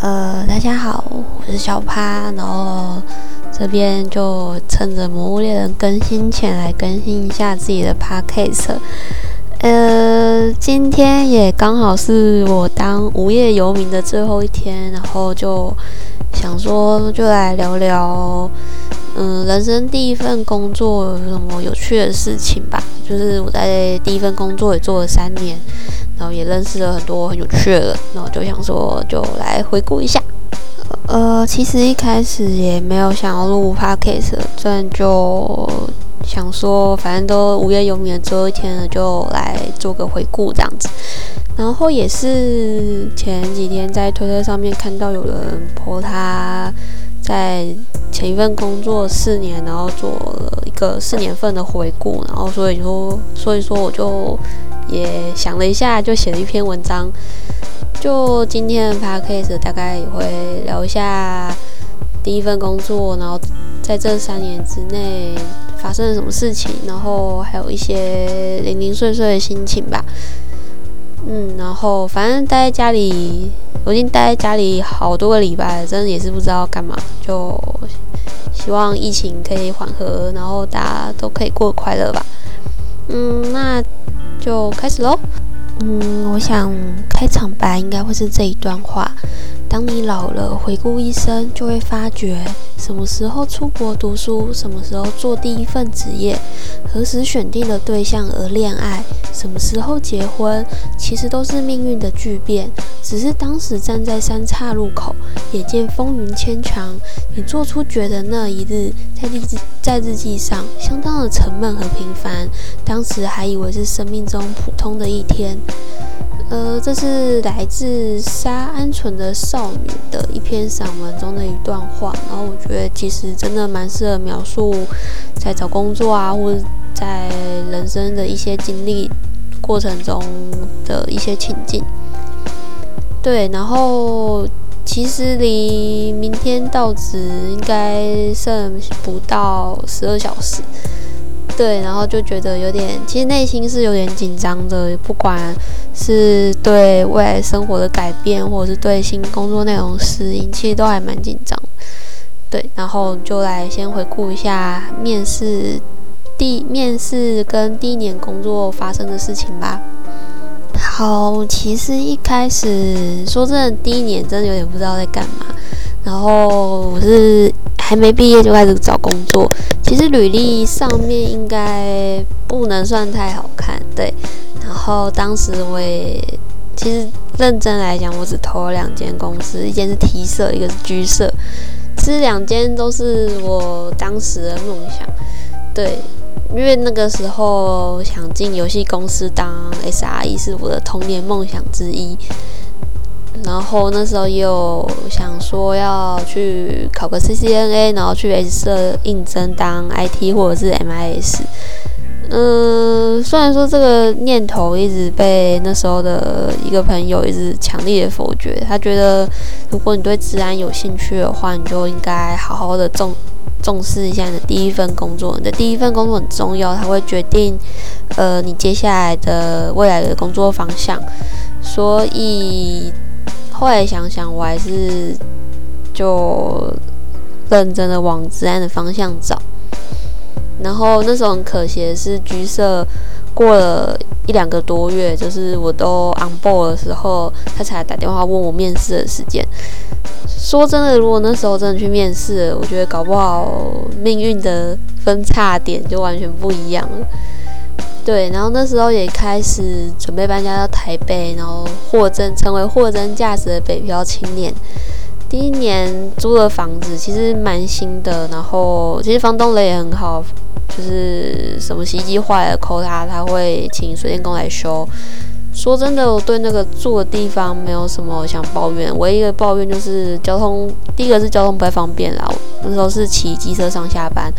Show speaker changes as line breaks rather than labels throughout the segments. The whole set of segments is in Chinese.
呃，大家好，我是小趴，然后这边就趁着《魔物猎人》更新前来更新一下自己的 podcast。呃，今天也刚好是我当无业游民的最后一天，然后就想说，就来聊聊，嗯，人生第一份工作有什么有趣的事情吧。就是我在第一份工作也做了三年。然后也认识了很多很有趣的人，然后就想说，就来回顾一下。呃，其实一开始也没有想要录 podcast，这样就想说，反正都无业游民的最后一天了，就来做个回顾这样子。然后也是前几天在推特上面看到有人 po 他在前一份工作四年，然后做了一个四年份的回顾，然后所以说，所以说我就。也想了一下，就写了一篇文章。就今天的 podcast 大概也会聊一下第一份工作，然后在这三年之内发生了什么事情，然后还有一些零零碎碎的心情吧。嗯，然后反正待在家里，我已经待在家里好多个礼拜了，真的也是不知道干嘛。就希望疫情可以缓和，然后大家都可以过快乐吧。嗯，那。就开始喽。嗯，我想开场白应该会是这一段话：当你老了，回顾一生，就会发觉，什么时候出国读书，什么时候做第一份职业，何时选定了对象而恋爱，什么时候结婚，其实都是命运的巨变。只是当时站在三岔路口，眼见风云牵强，你做出觉得那一日在日在日记上相当的沉闷和平凡。当时还以为是生命中普通的一天。呃，这是来自沙鹌鹑的少女的一篇散文中的一段话。然后我觉得其实真的蛮适合描述在找工作啊，或者在人生的一些经历过程中的一些情境。对，然后其实离明天到职应该剩不到十二小时。对，然后就觉得有点，其实内心是有点紧张的，不管是对未来生活的改变，或者是对新工作内容适应，其实都还蛮紧张。对，然后就来先回顾一下面试第面试跟第一年工作发生的事情吧。好，其实一开始说真的，第一年真的有点不知道在干嘛。然后我是还没毕业就开始找工作，其实履历上面应该不能算太好看，对。然后当时我也其实认真来讲，我只投了两间公司，一间是 T 社，一个是 G 社，其实两间都是我当时的梦想，对。因为那个时候想进游戏公司当 SRE 是我的童年梦想之一，然后那时候也有想说要去考个 CCNA，然后去 S 社应征当 IT 或者是 MIS。嗯，虽然说这个念头一直被那时候的一个朋友一直强烈的否决，他觉得如果你对治安有兴趣的话，你就应该好好的重。重视一下你的第一份工作，你的第一份工作很重要，它会决定，呃，你接下来的未来的工作方向。所以后来想想，我还是就认真的往治安的方向找。然后那时候很可惜的是，橘色过了一两个多月，就是我都 on board 的时候，他才打电话问我面试的时间。说真的，如果那时候真的去面试，我觉得搞不好命运的分叉点就完全不一样了。对，然后那时候也开始准备搬家到台北，然后货真成为货真价实的北漂青年。第一年租的房子其实蛮新的，然后其实房东人也很好，就是什么洗衣机坏了扣他，他会请水电工来修。说真的，我对那个住的地方没有什么想抱怨，唯一的抱怨就是交通。第一个是交通不太方便啦，那时候是骑机车上下班，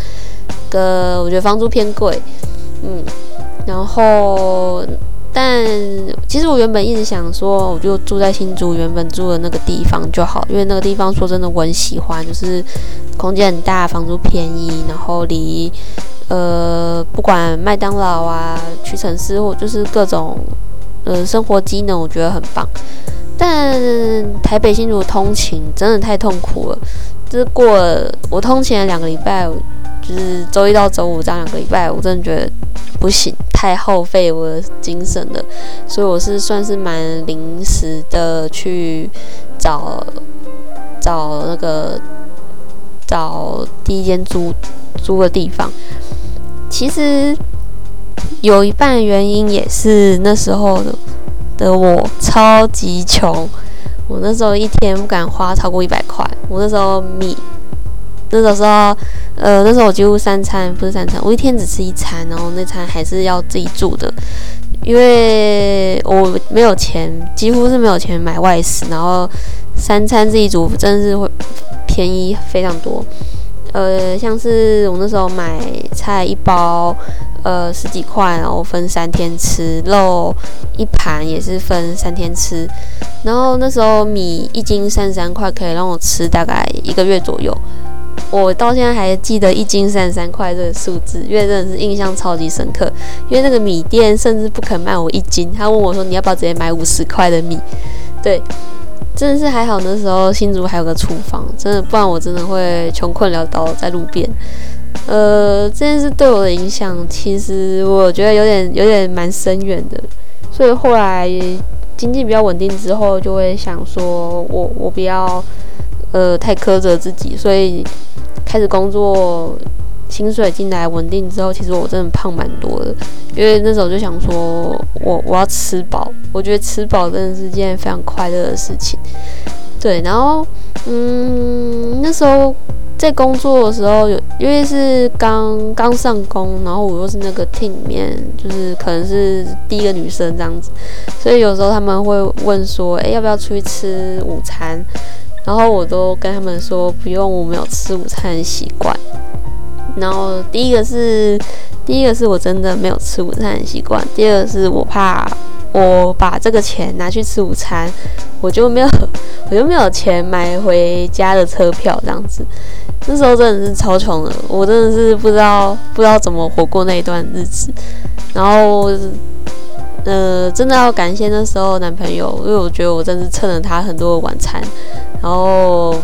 个我觉得房租偏贵，嗯，然后但其实我原本一直想说，我就住在新竹原本住的那个地方就好，因为那个地方说真的我很喜欢，就是空间很大，房租便宜，然后离呃不管麦当劳啊、屈臣氏或就是各种。呃，生活机能我觉得很棒，但台北新竹通勤真的太痛苦了，就是过了我通勤了两个礼拜，就是周一到周五这样两个礼拜，我真的觉得不行，太耗费我的精神了，所以我是算是蛮临时的去找找那个找第一间租租的地方，其实有一半原因也是那时候的。的我超级穷，我那时候一天不敢花超过一百块。我那时候米，那时候呃那时候我几乎三餐不是三餐，我一天只吃一餐，然后那餐还是要自己煮的，因为我没有钱，几乎是没有钱买外食，然后三餐自己煮真的是会便宜非常多。呃，像是我那时候买菜一包。呃，十几块，然后分三天吃肉一盘也是分三天吃，然后那时候米一斤三十三块，可以让我吃大概一个月左右。我到现在还记得一斤三十三块这个数字，因为真的是印象超级深刻。因为那个米店甚至不肯卖我一斤，他问我说你要不要直接买五十块的米？对，真的是还好那时候新竹还有个厨房，真的不然我真的会穷困潦倒在路边。呃，这件事对我的影响，其实我觉得有点有点蛮深远的。所以后来经济比较稳定之后，就会想说，我我不要呃太苛责自己。所以开始工作，薪水进来稳定之后，其实我真的胖蛮多的。因为那时候就想说，我我要吃饱。我觉得吃饱真的是件非常快乐的事情。对，然后嗯，那时候。在工作的时候，有因为是刚刚上工，然后我又是那个 team 里面，就是可能是第一个女生这样子，所以有时候他们会问说：“哎，要不要出去吃午餐？”然后我都跟他们说：“不用，我没有吃午餐的习惯。”然后第一个是，第一个是我真的没有吃午餐的习惯；第二个是我怕我把这个钱拿去吃午餐，我就没有，我就没有钱买回家的车票这样子。那时候真的是超穷的，我真的是不知道不知道怎么活过那一段日子。然后，呃，真的要感谢那时候男朋友，因为我觉得我真是蹭了他很多的晚餐，然后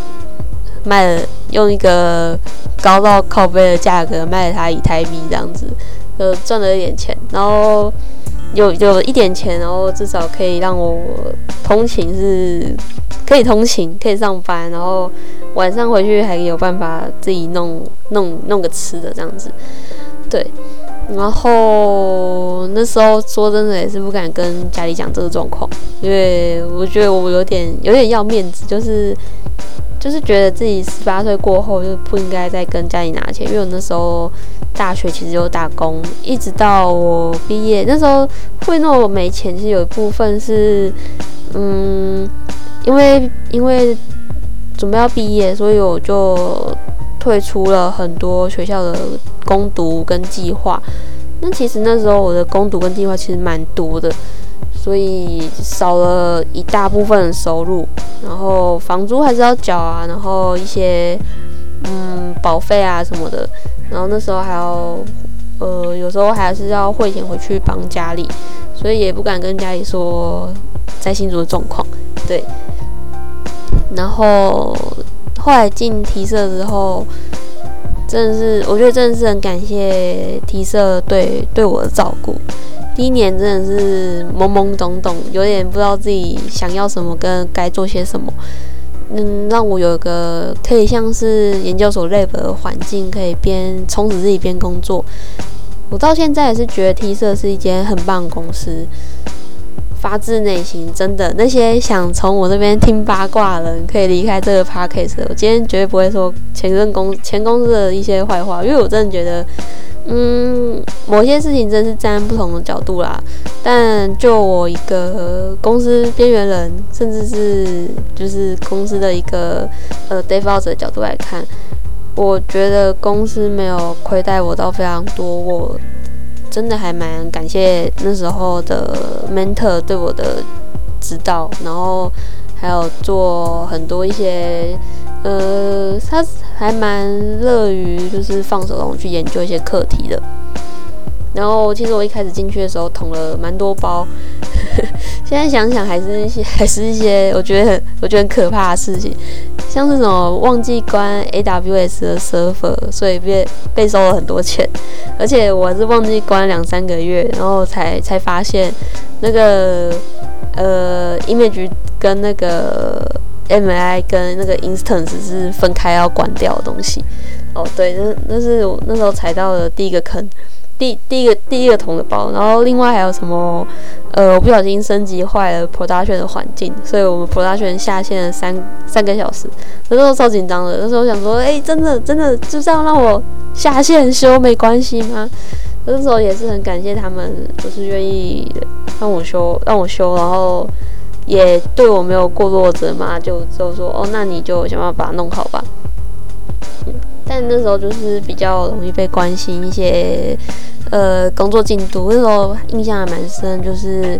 卖了用一个高到靠背的价格卖了他一台币这样子，呃，赚了一点钱，然后有有一点钱，然后至少可以让我通勤是可以通勤，可以上班，然后。晚上回去还有办法自己弄弄弄个吃的这样子，对。然后那时候说真的也是不敢跟家里讲这个状况，因为我觉得我有点有点要面子，就是就是觉得自己十八岁过后就不应该再跟家里拿钱，因为我那时候大学其实有打工，一直到我毕业那时候会那么没钱，其实有一部分是嗯，因为因为。准备要毕业，所以我就退出了很多学校的攻读跟计划。那其实那时候我的攻读跟计划其实蛮多的，所以少了一大部分的收入。然后房租还是要缴啊，然后一些嗯保费啊什么的。然后那时候还要呃有时候还是要汇钱回去帮家里，所以也不敢跟家里说在新竹的状况。对。然后后来进提社之后，真的是我觉得真的是很感谢提社对对我的照顾。第一年真的是懵懵懂懂，有点不知道自己想要什么跟该做些什么。嗯，让我有一个可以像是研究所 lab 的环境，可以边充实自己边工作。我到现在也是觉得 T 社是一间很棒的公司。发自内心，真的，那些想从我这边听八卦的人，可以离开这个 podcast。我今天绝对不会说前任公前公司的一些坏话，因为我真的觉得，嗯，某些事情真是站不同的角度啦。但就我一个公司边缘人，甚至是就是公司的一个呃 default 的角度来看，我觉得公司没有亏待我到非常多。我。真的还蛮感谢那时候的 mentor 对我的指导，然后还有做很多一些，呃，他还蛮乐于就是放手让我去研究一些课题的。然后其实我一开始进去的时候捅了蛮多包，现在想想还是一些 还是一些我觉得很我觉得很可怕的事情，像这种忘记关 AWS 的 server，所以被被收了很多钱，而且我是忘记关两三个月，然后才才发现那个呃 image 跟那个 MI 跟那个 instance 是分开要关掉的东西。哦，对，那那是我那时候踩到的第一个坑。第第一个第一个桶的包，然后另外还有什么？呃，我不小心升级坏了 production 的环境，所以我们 production 下线了三三个小时，那时候超紧张的。那时候想说，哎，真的真的就这样让我下线修没关系吗？那时候也是很感谢他们，就是愿意让我修让我修，然后也对我没有过多责骂，就就说哦，那你就想办法把它弄好吧。但那时候就是比较容易被关心一些，呃，工作进度。那时候印象还蛮深，就是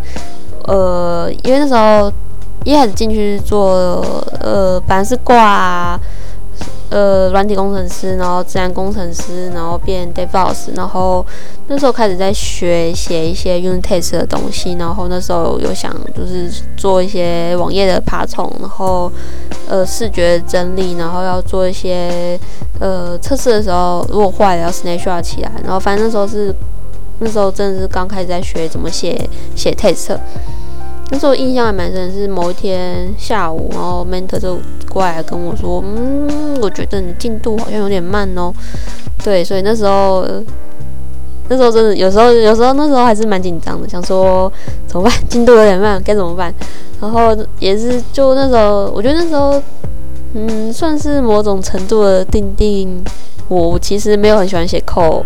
呃，因为那时候一开始进去做，呃，反正是挂。呃，软体工程师，然后自然工程师，然后变 DevOps，然后那时候开始在学写一些 Unit Test 的东西，然后那时候有想就是做一些网页的爬虫，然后呃视觉整理，然后要做一些呃测试的时候，如果坏了要 Snapshot 起来，然后反正那时候是那时候真的是刚开始在学怎么写写 Test。那时候印象还蛮深，是某一天下午，然后 mentor 就过来跟我说：“嗯，我觉得你进度好像有点慢哦。”对，所以那时候，那时候真的有时候，有时候那时候还是蛮紧张的，想说怎么办？进度有点慢，该怎么办？然后也是就那时候，我觉得那时候，嗯，算是某种程度的定定。我其实没有很喜欢写 code，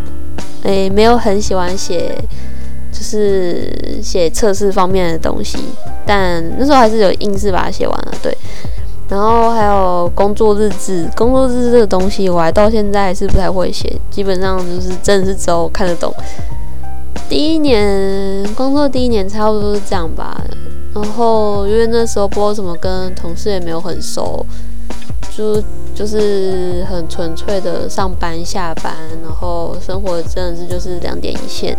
诶，没有很喜欢写。就是写测试方面的东西，但那时候还是有硬是把它写完了。对，然后还有工作日志，工作日志这个东西，我还到现在是不太会写，基本上就是真的是只有看得懂。第一年工作第一年差不多是这样吧，然后因为那时候不知道怎么跟同事也没有很熟，就就是很纯粹的上班下班，然后生活真的是就是两点一线。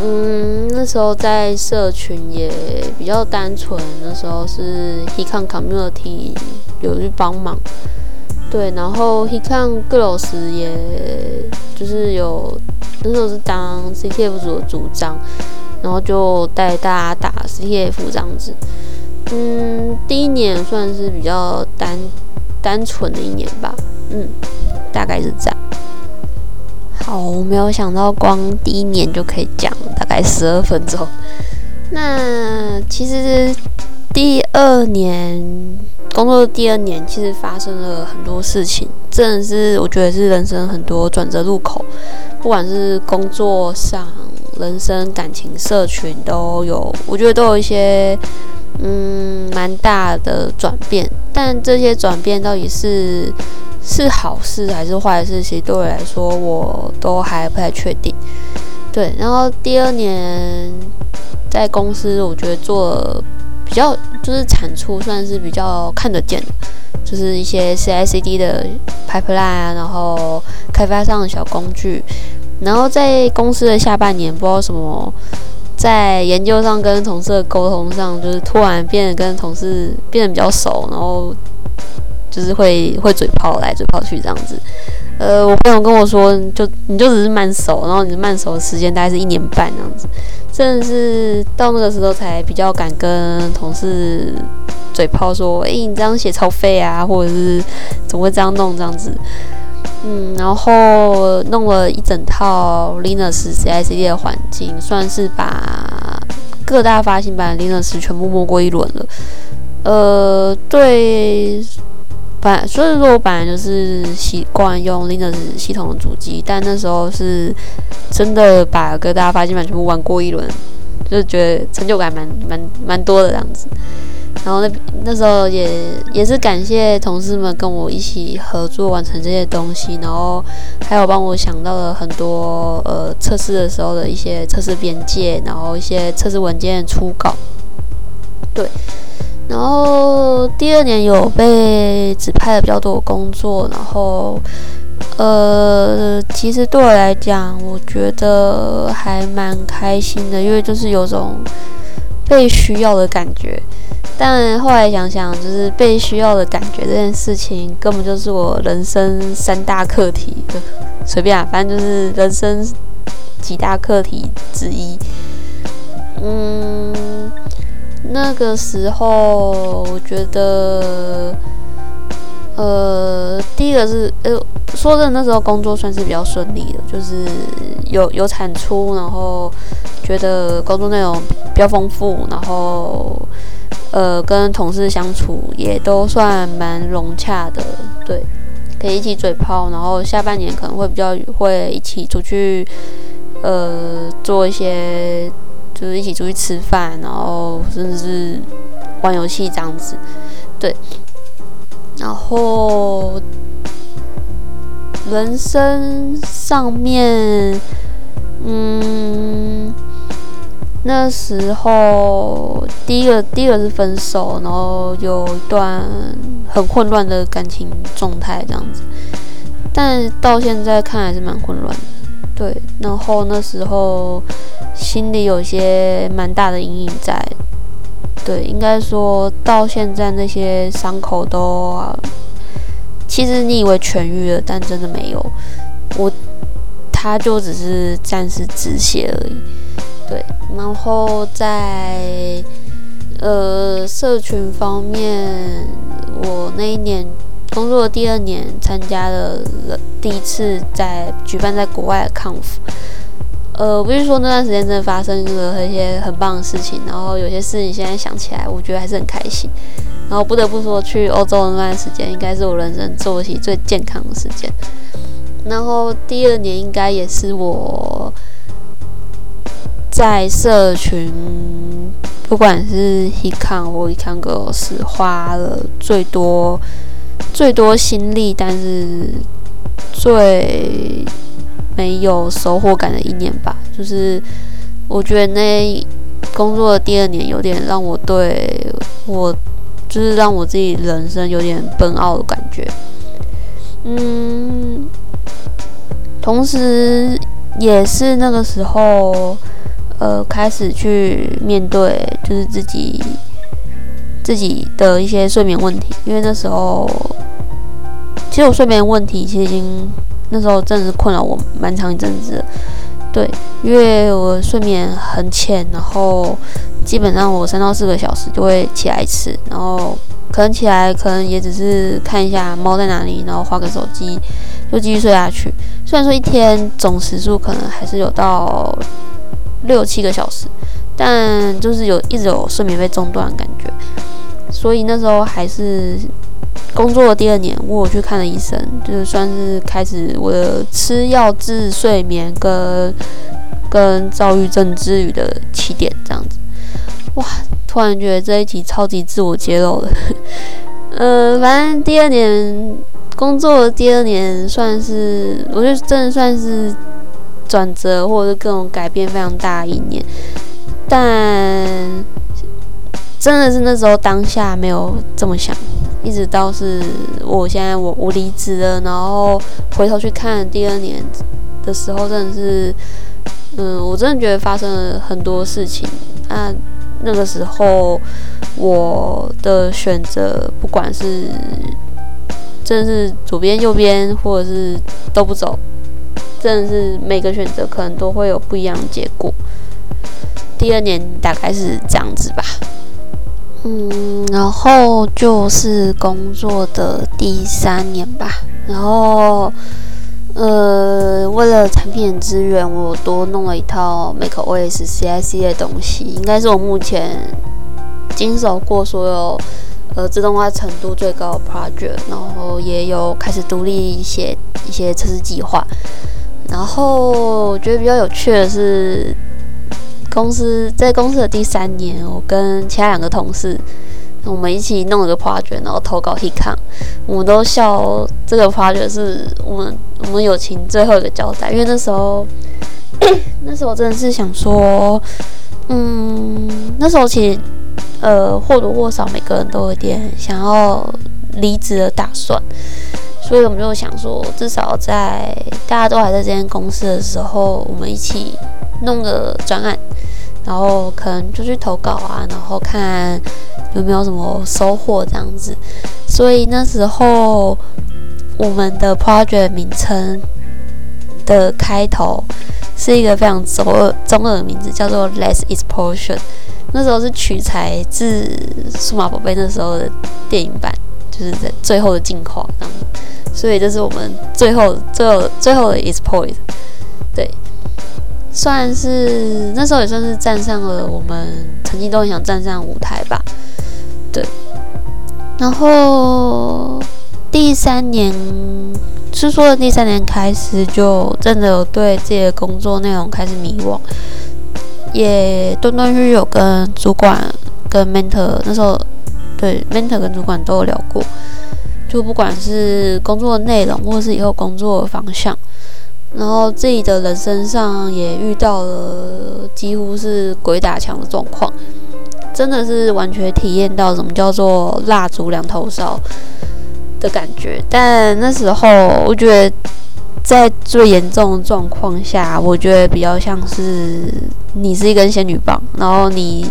嗯，那时候在社群也比较单纯，那时候是 Hecon Community 有去帮忙，对，然后 Hecon Girls 也就是有那时候是当 CTF 组的组长，然后就带大家打 CTF 这样子。嗯，第一年算是比较单单纯的一年吧，嗯，大概是这样。好，我没有想到光第一年就可以讲大概十二分钟。那其实第二年工作第二年，其实发生了很多事情，真的是我觉得是人生很多转折路口，不管是工作上、人生、感情、社群都有，我觉得都有一些嗯蛮大的转变。但这些转变到底是？是好事还是坏事？其实对我来说，我都还不太确定。对，然后第二年在公司，我觉得做比较就是产出算是比较看得见的，就是一些 CI/CD 的 pipeline 啊，然后开发上的小工具。然后在公司的下半年，不知道什么，在研究上跟同事的沟通上，就是突然变得跟同事变得比较熟，然后。就是会会嘴炮来嘴炮去这样子，呃，我朋友跟我说，就你就只是慢熟，然后你慢熟的时间大概是一年半这样子，真的是到那个时候才比较敢跟同事嘴炮说，哎，你这样写超废啊，或者是怎么会这样弄？这样子，嗯，然后弄了一整套 Linux CI/CD 的环境，算是把各大发行版 Linux 全部摸过一轮了，呃，对。本所以说，我本来就是习惯用 Linux 系统的主机，但那时候是真的把各大发行版全部玩过一轮，就觉得成就感蛮蛮蛮多的这样子。然后那那时候也也是感谢同事们跟我一起合作完成这些东西，然后还有帮我想到了很多呃测试的时候的一些测试边界，然后一些测试文件的初稿，对。然后第二年有被指派了比较多的工作，然后呃，其实对我来讲，我觉得还蛮开心的，因为就是有种被需要的感觉。但后来想想，就是被需要的感觉这件事情，根本就是我人生三大课题。随便啊，反正就是人生几大课题之一。嗯，那个时候我觉得，呃，第一个是，呃，说真的，那时候工作算是比较顺利的，就是有有产出，然后觉得工作内容比较丰富，然后。呃，跟同事相处也都算蛮融洽的，对，可以一起嘴炮，然后下半年可能会比较会一起出去，呃，做一些就是一起出去吃饭，然后甚至是玩游戏这样子，对，然后人生上面，嗯。那时候，第一个第一个是分手，然后有一段很混乱的感情状态这样子，但到现在看还是蛮混乱的，对。然后那时候心里有些蛮大的阴影在，对，应该说到现在那些伤口都，其实你以为痊愈了，但真的没有，我，他就只是暂时止血而已。对，然后在呃社群方面，我那一年工作第二年，参加了第一次在举办在国外的康复。呃，不是说那段时间真的发生了一些很棒的事情，然后有些事情现在想起来，我觉得还是很开心。然后不得不说，去欧洲的那段时间，应该是我人生做起最健康的时间。然后第二年应该也是我。在社群，不管是 He Can 或 He Can Girls，花了最多、最多心力，但是最没有收获感的一年吧。就是我觉得那工作的第二年，有点让我对我，就是让我自己人生有点奔傲的感觉。嗯，同时也是那个时候。呃，开始去面对就是自己自己的一些睡眠问题，因为那时候其实我睡眠问题其实已经那时候真的是困扰我蛮长一阵子，对，因为我睡眠很浅，然后基本上我三到四个小时就会起来一次，然后可能起来可能也只是看一下猫在哪里，然后划个手机，又继续睡下去。虽然说一天总时数可能还是有到。六七个小时，但就是有一直有睡眠被中断的感觉，所以那时候还是工作的第二年，我去看了医生，就是算是开始我的吃药治睡眠跟跟躁郁症治愈的起点这样子。哇，突然觉得这一集超级自我揭露了。呃，反正第二年工作的第二年算是，我觉得真的算是。转折或者是各种改变非常大的一年，但真的是那时候当下没有这么想，一直到是我现在我我离职了，然后回头去看第二年的时候，真的是，嗯，我真的觉得发生了很多事情。那那个时候我的选择，不管是真的是左边右边，或者是都不走。真的是每个选择可能都会有不一样的结果。第二年大概是这样子吧，嗯，然后就是工作的第三年吧，然后呃，为了产品资源，我多弄了一套 MakeOS CIC 的东西，应该是我目前经手过所有呃自动化程度最高的 project，然后也有开始独立一些一些测试计划。然后我觉得比较有趣的是，公司在公司的第三年，我跟其他两个同事，我们一起弄了个 project，然后投稿 HeCon，我们都笑这个 project 是我们我们友情最后一个交代，因为那时候 那时候真的是想说，嗯，那时候其实呃或多或少每个人都有点想要离职的打算。所以我们就想说，至少在大家都还在这间公司的时候，我们一起弄个专案，然后可能就去投稿啊，然后看有没有什么收获这样子。所以那时候我们的 project 名称的开头是一个非常中二中二的名字，叫做 Less exposure。那时候是取材自《数码宝贝》那时候的电影版，就是在最后的进化这样子。所以这是我们最后、最后、最后的 exploit，对，算是那时候也算是站上了我们曾经都很想站上舞台吧，对。然后第三年，是说的第三年开始，就真的有对自己的工作内容开始迷惘，也断断续续有跟主管、跟 mentor 那时候，对 mentor 跟主管都有聊过。就不管是工作内容，或是以后工作的方向，然后自己的人生上也遇到了几乎是鬼打墙的状况，真的是完全体验到什么叫做蜡烛两头烧的感觉。但那时候我觉得，在最严重的状况下，我觉得比较像是你是一根仙女棒，然后你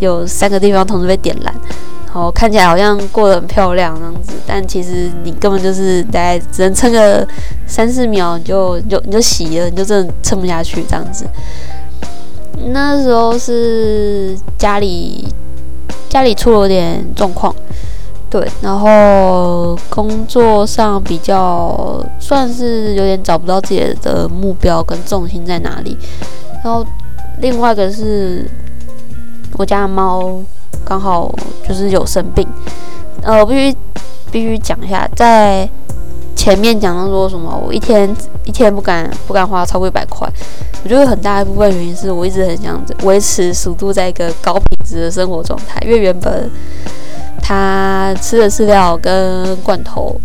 有三个地方同时被点燃。哦，看起来好像过得很漂亮这样子，但其实你根本就是大概只能撑个三四秒，你就你就你就洗了，你就真的撑不下去这样子。那时候是家里家里出了点状况，对，然后工作上比较算是有点找不到自己的目标跟重心在哪里，然后另外一个是我家猫。刚好就是有生病，呃，必须必须讲一下，在前面讲到说什么，我一天一天不敢不敢花超过一百块，我觉得很大一部分原因是我一直很想维持速度在一个高品质的生活状态，因为原本他吃的饲料跟罐头，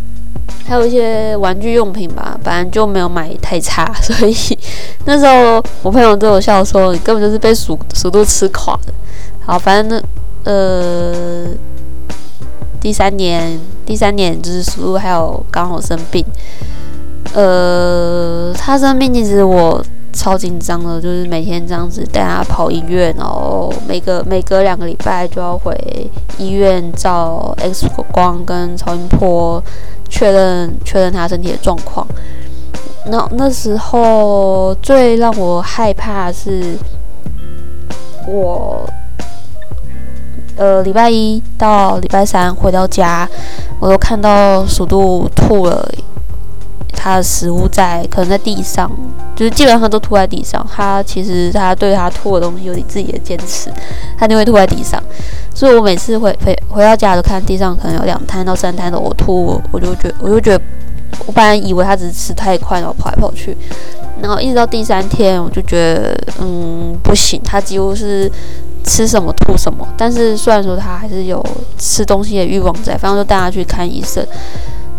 还有一些玩具用品吧，本来就没有买太差，所以 那时候我朋友对我笑说，你根本就是被速速度吃垮的。好，反正那。呃，第三年，第三年就是叔还有刚好生病。呃，他生病其实我超紧张的，就是每天这样子带他跑医院，然后每个每隔两个礼拜就要回医院照 X 光跟超音波，确认确认他身体的状况。那那时候最让我害怕是，我。呃，礼拜一到礼拜三回到家，我都看到鼠度吐了，他的食物在可能在地上，就是基本上都吐在地上。他其实他对他吐的东西有你自己的坚持，他就会吐在地上。所以我每次回回回到家都看地上可能有两摊到三摊的呕吐，我就觉我就觉得，我本来以为他只是吃太快然后跑来跑去，然后一直到第三天我就觉得嗯不行，他几乎是。吃什么吐什么，但是虽然说他还是有吃东西的欲望在，反正就带他去看医生。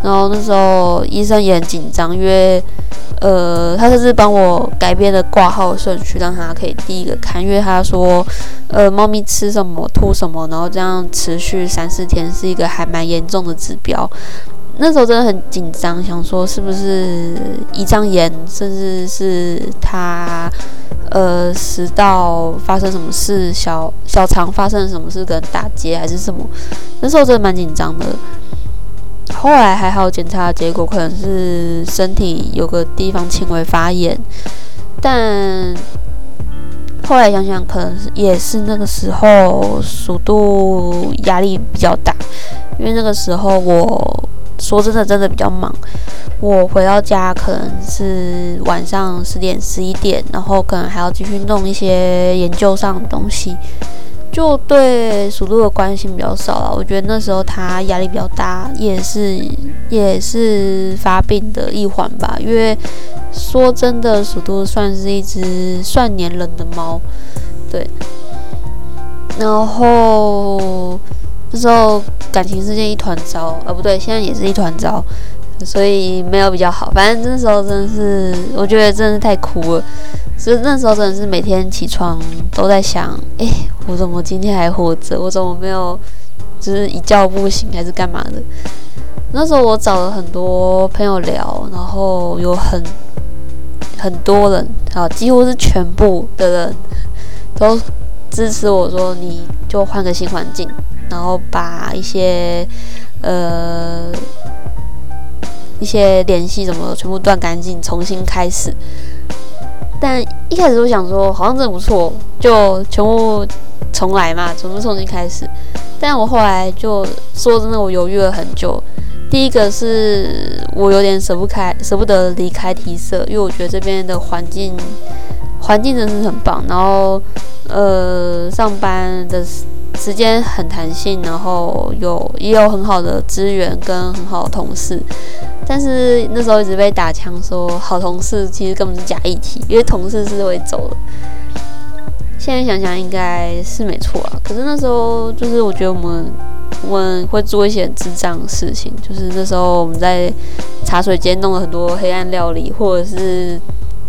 然后那时候医生也很紧张，因为呃，他甚至帮我改变了挂号顺序，让他可以第一个看，因为他说呃，猫咪吃什么吐什么，然后这样持续三四天是一个还蛮严重的指标。那时候真的很紧张，想说是不是胰脏炎，甚至是他。呃，食道发生什么事？小小肠发生什么事？跟打结还是什么？那时候真的蛮紧张的。后来还好，检查的结果可能是身体有个地方轻微发炎，但后来想想，可能也是那个时候速度压力比较大，因为那个时候我说真的，真的比较忙。我回到家可能是晚上十点十一点，然后可能还要继续弄一些研究上的东西，就对鼠度的关心比较少了。我觉得那时候他压力比较大，也是也是发病的一环吧。因为说真的，鼠度算是一只算粘人的猫，对。然后那时候感情世界一团糟，呃，不对，现在也是一团糟。所以没有比较好，反正那时候真的是，我觉得真的是太苦了。所以那时候真的是每天起床都在想，哎，我怎么今天还活着？我怎么没有，就是一觉不醒还是干嘛的？那时候我找了很多朋友聊，然后有很很多人啊，几乎是全部的人都支持我说，你就换个新环境，然后把一些呃一些联系什么全部断干净，重新开始。但一开始我想说，好像真的不错，就全部重来嘛，全部重新开始。但我后来就说真的，我犹豫了很久。第一个是我有点舍不开，舍不得离开提色，因为我觉得这边的环境环境真的是很棒。然后呃，上班的时间很弹性，然后有也有很好的资源跟很好的同事。但是那时候一直被打枪说好同事其实根本是假议题，因为同事是会走的。现在想想应该是没错啊，可是那时候就是我觉得我们我们会做一些很智障的事情，就是那时候我们在茶水间弄了很多黑暗料理，或者是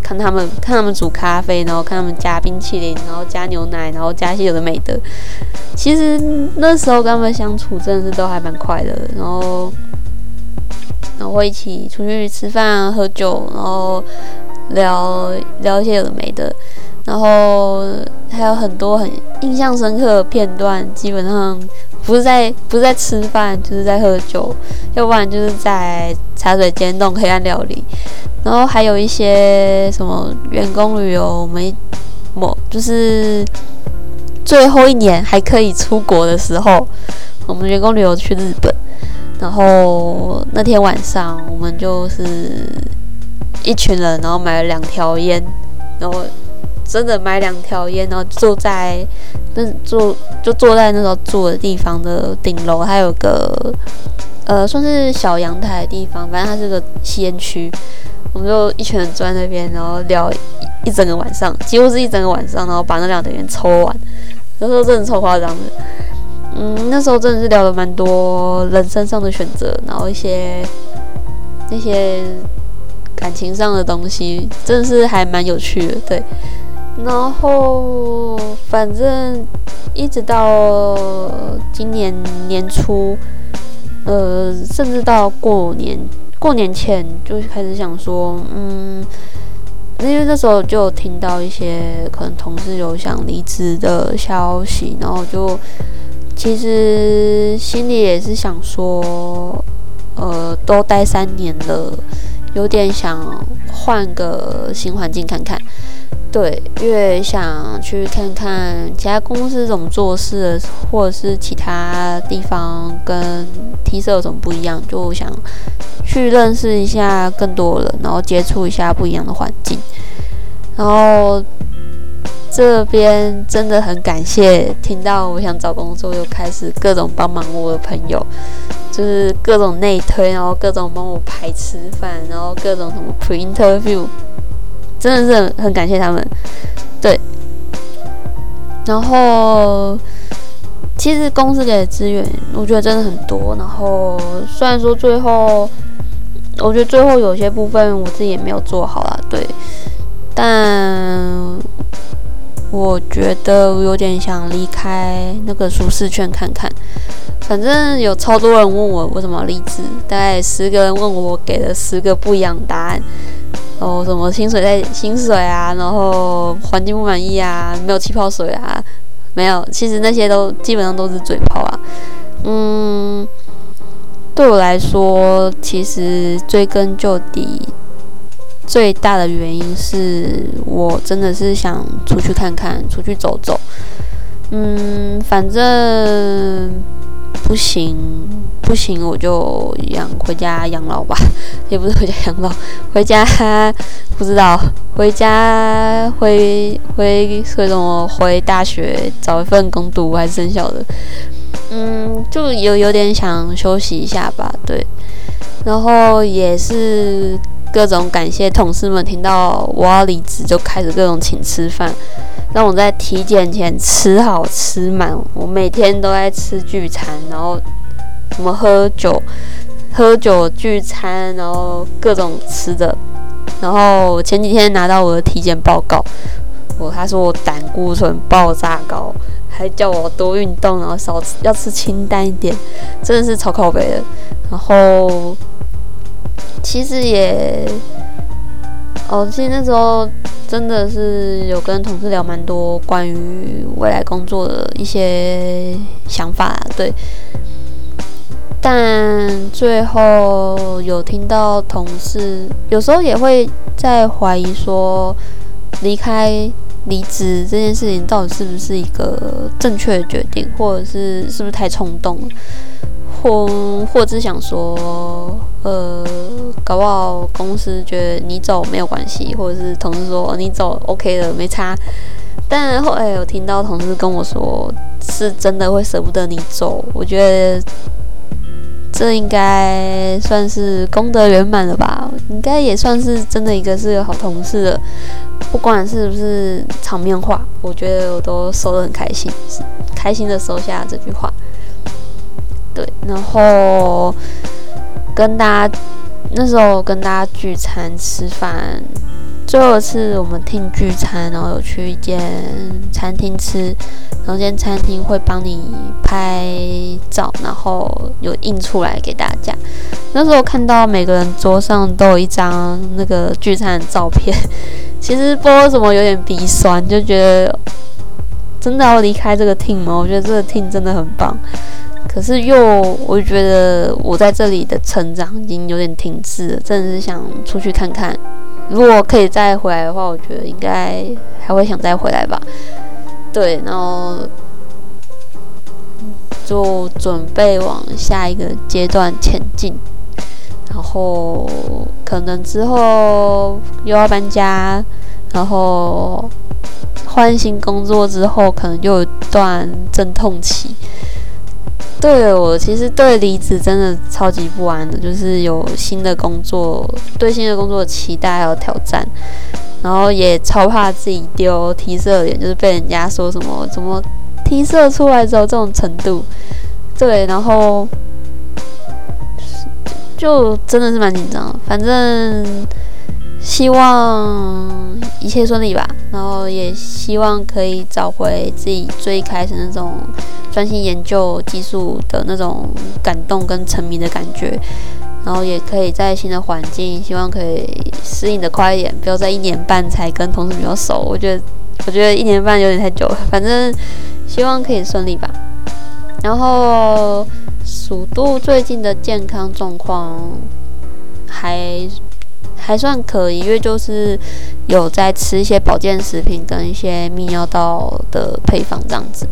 看他们看他们煮咖啡，然后看他们加冰淇淋，然后加牛奶，然后加一些有的没的。其实那时候跟他们相处真的是都还蛮快乐的，然后然后会一起出去吃饭、喝酒，然后聊聊一些有的没的。然后还有很多很印象深刻的片段，基本上不是在不是在吃饭，就是在喝酒，要不然就是在茶水间弄黑暗料理。然后还有一些什么员工旅游，我们某就是最后一年还可以出国的时候，我们员工旅游去日本。然后那天晚上，我们就是一群人，然后买了两条烟，然后。真的买两条烟，然后坐在那坐就坐在那时候住的地方的顶楼，还有个呃算是小阳台的地方，反正它是个吸烟区。我们就一群人坐在那边，然后聊一整个晚上，几乎是一整个晚上，然后把那两条烟抽完。那时候真的超夸张的，嗯，那时候真的是聊了蛮多人生上的选择，然后一些那些感情上的东西，真的是还蛮有趣的，对。然后，反正一直到今年年初，呃，甚至到过年过年前，就开始想说，嗯，因为那时候就听到一些可能同事有想离职的消息，然后就其实心里也是想说，呃，都待三年了，有点想换个新环境看看。对，越想去看看其他公司怎么做事，或者是其他地方跟 T 社有什么不一样，就想去认识一下更多人，然后接触一下不一样的环境。然后这边真的很感谢，听到我想找工作，又开始各种帮忙我的朋友，就是各种内推，然后各种帮我排吃饭，然后各种什么 pre interview。真的是很感谢他们，对。然后，其实公司给的资源，我觉得真的很多。然后，虽然说最后，我觉得最后有些部分我自己也没有做好啦，对。但我觉得我有点想离开那个舒适圈看看。反正有超多人问我为什么离职，大概十个人问我，给了十个不一样的答案。哦，什么薪水在薪水啊，然后环境不满意啊，没有气泡水啊，没有，其实那些都基本上都是嘴炮啊。嗯，对我来说，其实追根究底，最大的原因是我真的是想出去看看，出去走走。嗯，反正。不行，不行，我就养回家养老吧，也不是回家养老，回家 不知道，回家回回回什么？回大学找一份工读还是生小的？嗯，就有有点想休息一下吧，对。然后也是各种感谢同事们，听到我要离职就开始各种请吃饭。让我在体检前吃好吃满，我每天都在吃聚餐，然后什么喝酒、喝酒聚餐，然后各种吃的。然后前几天拿到我的体检报告，我他说我胆固醇爆炸高，还叫我多运动，然后少吃，要吃清淡一点，真的是超靠北的。然后其实也，哦，其实那时候真的是有跟同事聊蛮多关于未来工作的一些想法，对。但最后有听到同事，有时候也会在怀疑说，离开、离职这件事情到底是不是一个正确的决定，或者是是不是太冲动了，或或者是想说，呃，搞不好公司觉得你走没有关系，或者是同事说你走 OK 的没差。但后来有听到同事跟我说，是真的会舍不得你走，我觉得。这应该算是功德圆满了吧？应该也算是真的一个是个好同事了。不管是不是场面话，我觉得我都收得很开心，开心的收下这句话。对，然后跟大家那时候跟大家聚餐吃饭。最后一次我们听聚餐，然后有去一间餐厅吃，然后间餐厅会帮你拍照，然后有印出来给大家。那时候看到每个人桌上都有一张那个聚餐的照片，其实不知道为什么有点鼻酸，就觉得真的要离开这个 team 吗？我觉得这个 team 真的很棒，可是又我觉得我在这里的成长已经有点停滞了，真的是想出去看看。如果可以再回来的话，我觉得应该还会想再回来吧。对，然后就准备往下一个阶段前进。然后可能之后又要搬家，然后换新工作之后，可能又有段阵痛期。对我其实对离职真的超级不安的，就是有新的工作，对新的工作的期待还有挑战，然后也超怕自己丢 T 色脸，就是被人家说什么怎么 T 色出来之后这种程度，对，然后就真的是蛮紧张，反正希望一切顺利吧，然后也希望可以找回自己最开始那种。专心研究技术的那种感动跟沉迷的感觉，然后也可以在新的环境，希望可以适应的快一点，不要在一年半才跟同事比较熟。我觉得，我觉得一年半有点太久了。反正希望可以顺利吧。然后，鼠度最近的健康状况还还算可以，因为就是有在吃一些保健食品跟一些泌尿道的配方这样子。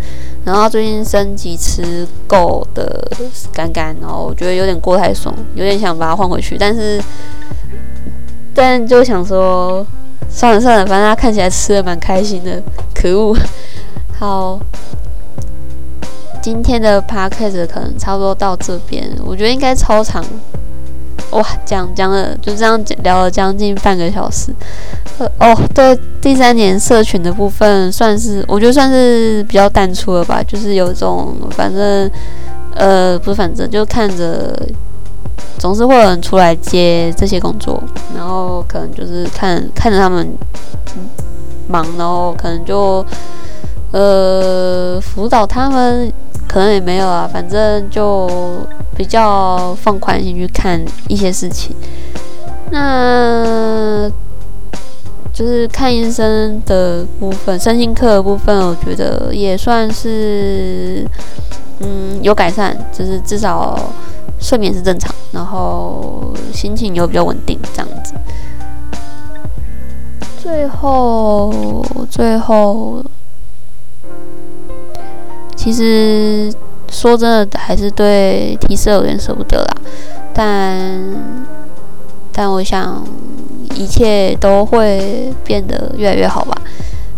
然后最近升级吃够的干干，然后我觉得有点过太爽，有点想把它换回去，但是，但就想说算了算了，反正他看起来吃的蛮开心的，可恶。好，今天的 podcast 可能差不多到这边，我觉得应该超长。哇，讲讲了就这样聊了将近半个小时。呃哦，对，第三年社群的部分算是我觉得算是比较淡出了吧，就是有一种反正呃不是反正就看着总是会有人出来接这些工作，然后可能就是看看着他们忙，然后可能就呃辅导他们，可能也没有啊，反正就。比较放宽心去看一些事情，那就是看医生的部分，身心科的部分，我觉得也算是嗯有改善，就是至少睡眠是正常，然后心情有比较稳定这样子。最后，最后，其实。说真的，还是对 T 色有点舍不得啦。但但我想，一切都会变得越来越好吧。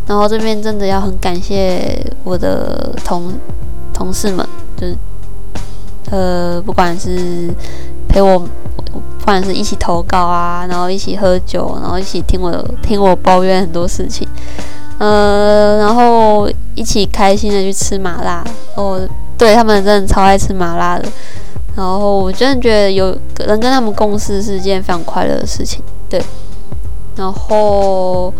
然后这边真的要很感谢我的同同事们，就是呃，不管是陪我，不管是一起投稿啊，然后一起喝酒，然后一起听我听我抱怨很多事情，呃，然后一起开心的去吃麻辣，我。对他们真的超爱吃麻辣的，然后我真的觉得有人跟他们共事是件非常快乐的事情。对，然后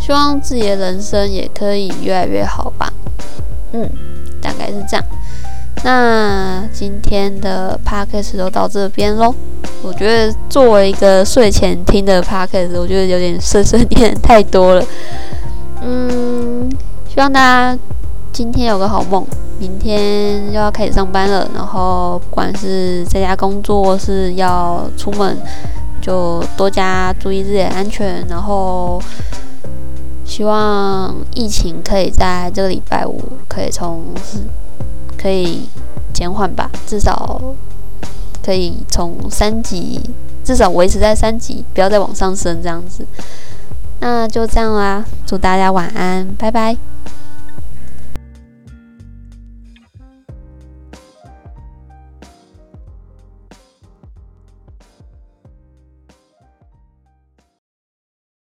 希望自己的人生也可以越来越好吧。嗯，大概是这样。那今天的 podcast 就到这边喽。我觉得作为一个睡前听的 podcast，我觉得有点碎碎念太多了。嗯，希望大家今天有个好梦。明天又要开始上班了，然后不管是在家工作，是要出门，就多加注意自己的安全。然后希望疫情可以在这个礼拜五可以从可以减缓吧，至少可以从三级至少维持在三级，不要再往上升这样子。那就这样啦，祝大家晚安，拜拜。